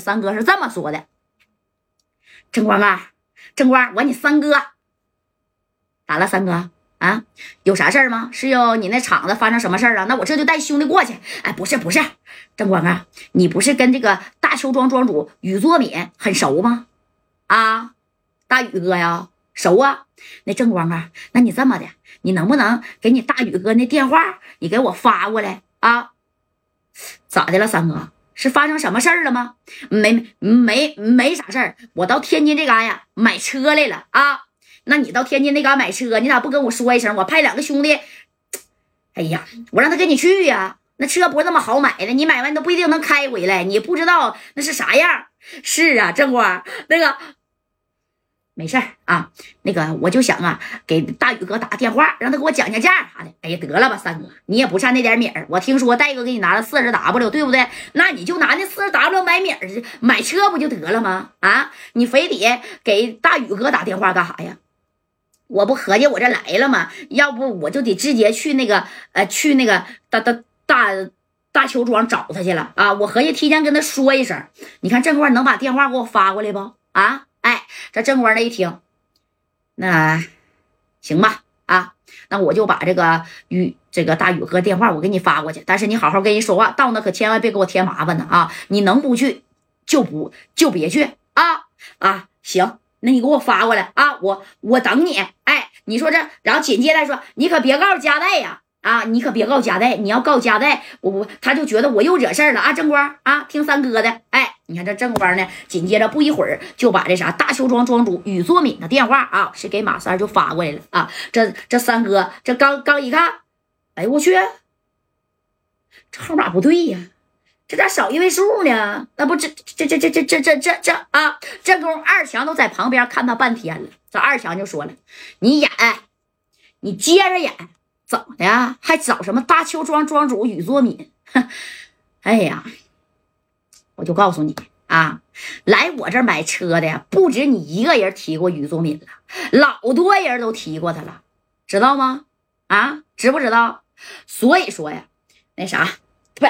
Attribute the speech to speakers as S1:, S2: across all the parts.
S1: 三哥是这么说的：“正光啊，正光，我你三哥咋了？三哥啊，有啥事儿吗？是有你那厂子发生什么事儿啊？那我这就带兄弟过去。哎，不是不是，正光啊，你不是跟这个大邱庄庄主宇作敏很熟吗？啊，大宇哥呀，熟啊。那正光啊，那你这么的，你能不能给你大宇哥那电话，你给我发过来啊？咋的了，三哥？是发生什么事儿了吗？没没没啥事儿。我到天津这嘎呀买车来了啊。那你到天津那嘎买车，你咋不跟我说一声？我派两个兄弟。哎呀，我让他跟你去呀。那车不是那么好买的，你买完都不一定能开回来，你不知道那是啥样。是啊，正光那个。没事儿啊，那个我就想啊，给大宇哥打个电话，让他给我讲讲价啥的。哎呀，得了吧，三哥，你也不差那点米儿。我听说戴哥给你拿了四十 W，对不对？那你就拿那四十 W 买米儿，买车不就得了吗？啊，你非得给大宇哥打电话干啥呀？我不合计我这来了吗？要不我就得直接去那个呃，去那个大大大大邱庄找他去了啊！我合计提前跟他说一声，你看这块能把电话给我发过来不？啊？这正官那一听，那行吧啊，那我就把这个宇这个大宇哥电话我给你发过去，但是你好好跟人说话，到那可千万别给我添麻烦呢啊！你能不去就不就别去啊啊！行，那你给我发过来啊，我我等你。哎，你说这，然后紧接着说，你可别告诉佳代呀。啊你可别告佳代，你要告佳代，我我他就觉得我又惹事儿了啊！正光啊，听三哥的，哎，你看这正光呢，紧接着不一会儿就把这啥大邱庄庄主宇作敏的电话啊，是给马三就发过来了啊！这这三哥这刚刚一看，哎呦我去，这号码不对呀，这咋少一位数呢？那不这这这这这这这这这啊！这功二强都在旁边看他半天了，这二强就说了，你演，你接着演。怎么的？还找什么大邱庄庄主宇作敏？哎呀，我就告诉你啊，来我这买车的不止你一个人提过宇作敏了，老多人都提过他了，知道吗？啊，知不知道？所以说呀，那啥，不，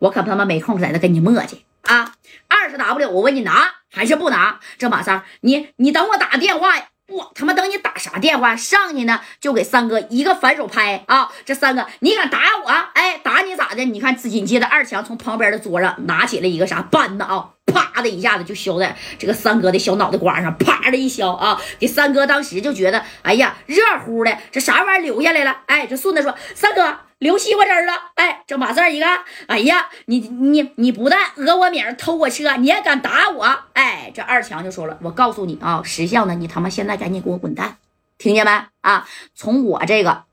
S1: 我可他妈没空在这跟你磨叽啊。二十 W，我问你拿还是不拿？这马三，你你等我打电话呀。我他妈等你打啥电话上去呢？就给三哥一个反手拍啊！这三哥，你敢打我？哎，打你咋的？你看，紧接着二强从旁边的桌上拿起了一个啥扳子啊，啪的一下子就削在这个三哥的小脑袋瓜上，啪的一削啊！给三哥当时就觉得，哎呀，热乎的，这啥玩意儿流下来了？哎，这顺子说，三哥。流西瓜汁了，哎，这马四一看，哎呀，你你你不但讹我名偷我车，你还敢打我？哎，这二强就说了，我告诉你啊，识相的，你他妈现在赶紧给我滚蛋，听见没？啊，从我这个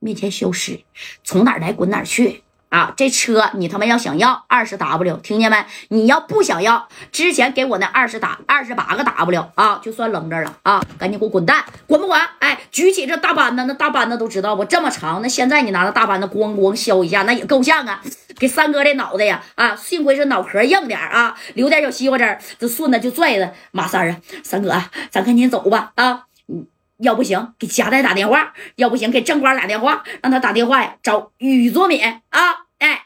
S1: 面前消失，从哪儿来滚哪儿去。啊，这车你他妈要想要二十 W，听见没？你要不想要，之前给我那二十打二十八个 W 啊，就算扔这了啊！赶紧给我滚蛋，滚不滚？哎，举起这大扳子，那大扳子都知道不？这么长，那现在你拿那大扳子咣咣削一下，那也够呛啊！给三哥这脑袋呀，啊，幸亏是脑壳硬点啊，留点小西瓜汁这顺子就拽着马三啊，三哥，咱赶紧走吧啊！要不行，给佳代打电话；要不行，给正光打电话，让他打电话呀，找宇作敏啊！哎，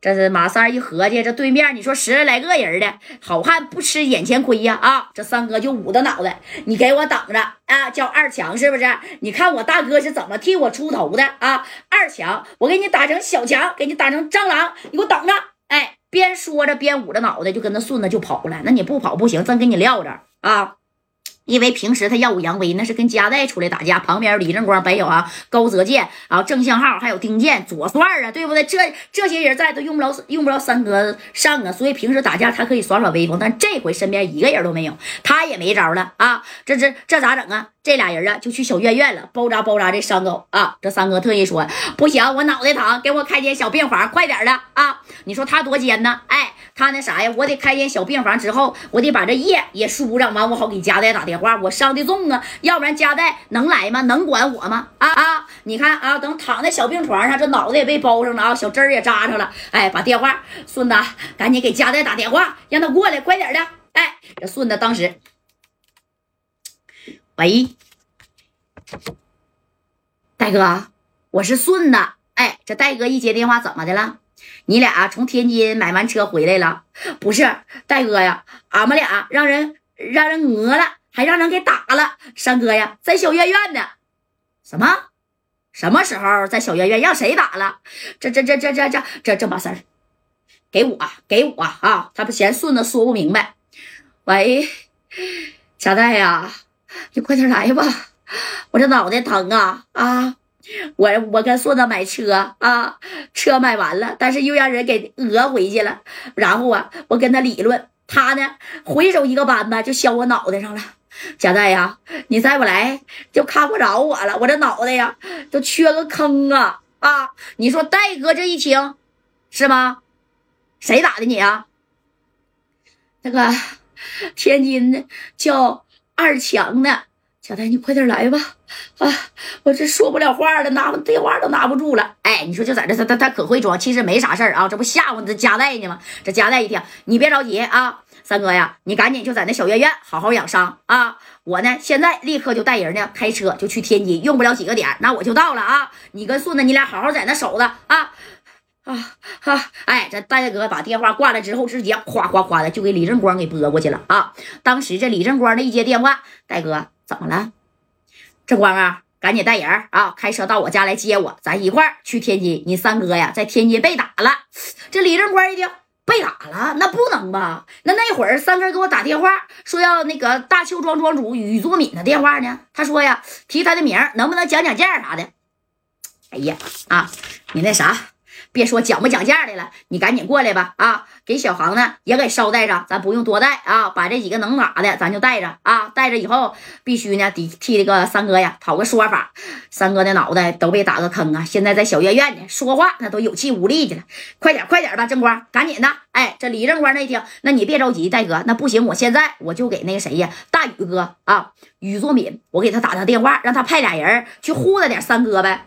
S1: 这是马三一合计，这对面你说十来个人的好汉不吃眼前亏呀！啊，这三哥就捂着脑袋，你给我等着啊！叫二强是不是？你看我大哥是怎么替我出头的啊？二强，我给你打成小强，给你打成蟑螂，你给我等着！哎，边说着边捂着脑袋，就跟那顺子就跑了。那你不跑不行，真给你撂着啊！因为平时他耀武扬威，那是跟加代出来打架，旁边李正光、白有啊、高泽健啊、郑相浩，还有丁健、左帅啊，对不对？这这些人在都用不着用不着三哥上啊，所以平时打架他可以耍耍威风，但这回身边一个人都没有，他也没招了啊！这这这咋整啊？这俩人啊就去小院院了，包扎包扎这伤口啊！这三哥特意说不行，我脑袋疼，给我开间小病房，快点的啊！你说他多奸呢？哎。他那啥呀？我得开间小病房之后，我得把这业也输上完，我好给佳代打电话。我伤的重啊，要不然佳代能来吗？能管我吗？啊啊！你看啊，等躺在小病床上，这脑袋也被包上了啊，小针儿也扎上了。哎，把电话，顺子，赶紧给佳代打电话，让他过来，快点的。哎，这顺子当时，喂，戴哥，我是顺子。哎，这戴哥一接电话，怎么的了？你俩从天津买完车回来了？不是，戴哥呀，俺们俩让人让人讹了，还让人给打了。三哥呀，在小院院呢。什么？什么时候在小院院让谁打了？这这这这这这这这把事儿，给我给我啊！他不嫌顺子说不明白。喂，贾代呀，你快点来吧，我这脑袋疼啊啊！我我跟顺子买车啊，车买完了，但是又让人给讹回去了。然后啊，我跟他理论，他呢回手一个扳子就削我脑袋上了。贾代呀，你再不来就看不着我了，我这脑袋呀都缺个坑啊啊！你说戴哥这一听是吗？谁打的你啊？那个天津的叫二强的。小戴，你快点来吧！啊，我这说不了话了，拿电话都拿不住了。哎，你说就在这，他他他可会装，其实没啥事儿啊，这不吓唬这加代呢吗？这加代一听，你别着急啊，三哥呀，你赶紧就在那小院院好好养伤啊！我呢，现在立刻就带人呢，开车就去天津，用不了几个点，那我就到了啊！你跟顺子，你俩好好在那守着啊！啊哈！哎，这戴哥把电话挂了之后，直接哗哗哗的就给李正光给拨过去了啊！当时这李正光的一接电话，戴哥。怎么了，正光啊，赶紧带人啊，开车到我家来接我，咱一块儿去天津。你三哥呀，在天津被打了。这李正光一听被打了，那不能吧？那那会儿三哥给我打电话说要那个大邱庄庄主宇作敏的电话呢。他说呀，提他的名，能不能讲讲价啥的？哎呀啊，你那啥。别说讲不讲价的了，你赶紧过来吧！啊，给小航呢也给捎带上，咱不用多带啊，把这几个能打的咱就带着啊，带着以后必须呢得替这个三哥呀讨个说法。三哥的脑袋都被打个坑啊，现在在小院院呢，说话那都有气无力的了。快点快点吧，正光，赶紧的！哎，这李正光那一听，那你别着急，戴哥，那不行，我现在我就给那个谁呀，大宇哥啊，宇作敏，我给他打个电话，让他派俩人去护着点三哥呗。